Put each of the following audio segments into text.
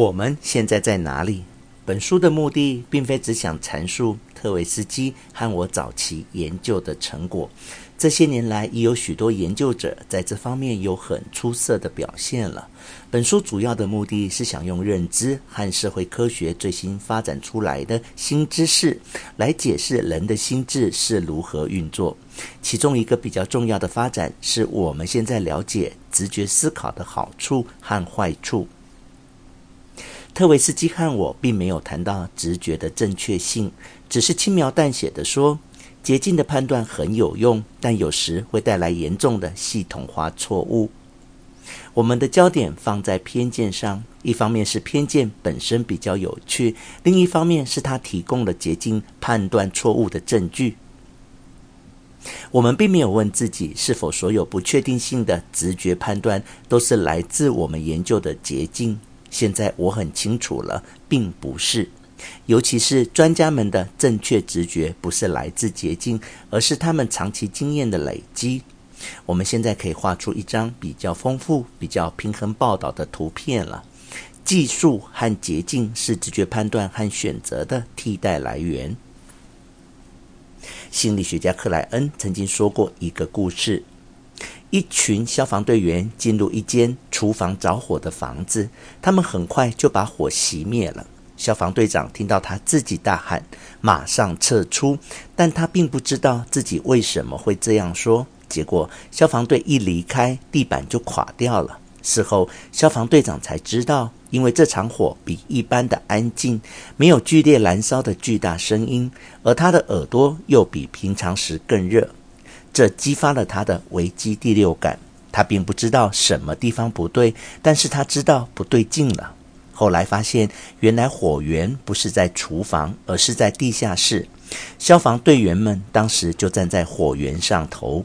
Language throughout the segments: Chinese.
我们现在在哪里？本书的目的并非只想阐述特维斯基和我早期研究的成果。这些年来，已有许多研究者在这方面有很出色的表现了。本书主要的目的是想用认知和社会科学最新发展出来的新知识，来解释人的心智是如何运作。其中一个比较重要的发展，是我们现在了解直觉思考的好处和坏处。特维斯基和我并没有谈到直觉的正确性，只是轻描淡写地说。捷径的判断很有用，但有时会带来严重的系统化错误。我们的焦点放在偏见上，一方面是偏见本身比较有趣，另一方面是它提供了捷径判断错误的证据。我们并没有问自己是否所有不确定性的直觉判断都是来自我们研究的捷径。现在我很清楚了，并不是。尤其是专家们的正确直觉，不是来自捷径，而是他们长期经验的累积。我们现在可以画出一张比较丰富、比较平衡报道的图片了。技术和捷径是直觉判断和选择的替代来源。心理学家克莱恩曾经说过一个故事：一群消防队员进入一间厨房着火的房子，他们很快就把火熄灭了。消防队长听到他自己大喊：“马上撤出！”但他并不知道自己为什么会这样说。结果，消防队一离开，地板就垮掉了。事后，消防队长才知道，因为这场火比一般的安静，没有剧烈燃烧的巨大声音，而他的耳朵又比平常时更热，这激发了他的危机第六感。他并不知道什么地方不对，但是他知道不对劲了。后来发现，原来火源不是在厨房，而是在地下室。消防队员们当时就站在火源上头。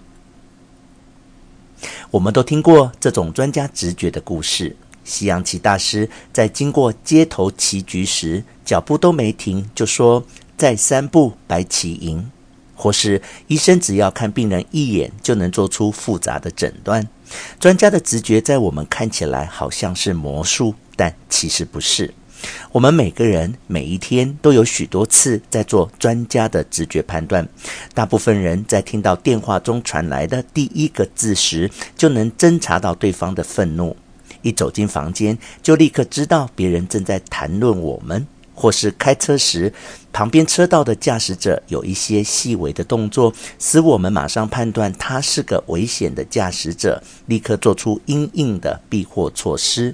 我们都听过这种专家直觉的故事。西洋棋大师在经过街头棋局时，脚步都没停，就说：“再三步，白棋赢。”或是医生只要看病人一眼，就能做出复杂的诊断。专家的直觉在我们看起来好像是魔术。但其实不是，我们每个人每一天都有许多次在做专家的直觉判断。大部分人在听到电话中传来的第一个字时，就能侦查到对方的愤怒。一走进房间，就立刻知道别人正在谈论我们；或是开车时，旁边车道的驾驶者有一些细微的动作，使我们马上判断他是个危险的驾驶者，立刻做出应应的避祸措施。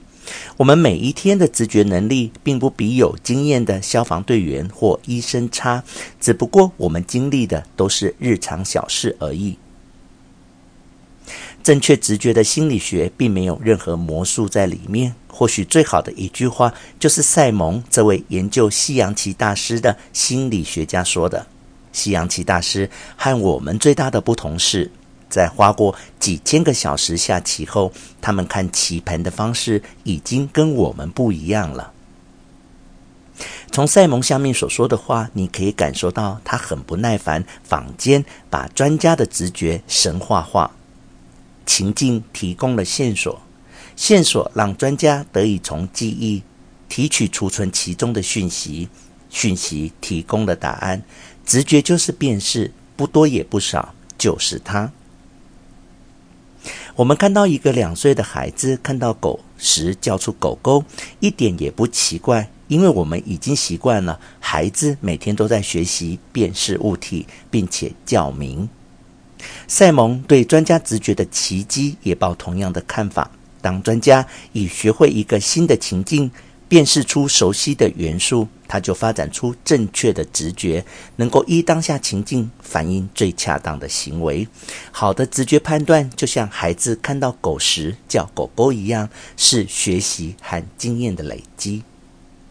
我们每一天的直觉能力，并不比有经验的消防队员或医生差，只不过我们经历的都是日常小事而已。正确直觉的心理学并没有任何魔术在里面。或许最好的一句话，就是赛蒙这位研究西洋棋大师的心理学家说的：“西洋棋大师和我们最大的不同是。”在花过几千个小时下棋后，他们看棋盘的方式已经跟我们不一样了。从赛蒙下面所说的话，你可以感受到他很不耐烦。坊间把专家的直觉神话化，情境提供了线索，线索让专家得以从记忆提取、储存其中的讯息，讯息提供了答案。直觉就是辨识，不多也不少，就是它。我们看到一个两岁的孩子看到狗时叫出“狗狗”，一点也不奇怪，因为我们已经习惯了孩子每天都在学习辨识物体，并且叫名。赛蒙对专家直觉的奇迹也抱同样的看法。当专家已学会一个新的情境，辨识出熟悉的元素，他就发展出正确的直觉，能够依当下情境反映最恰当的行为。好的直觉判断，就像孩子看到狗时叫狗狗一样，是学习和经验的累积。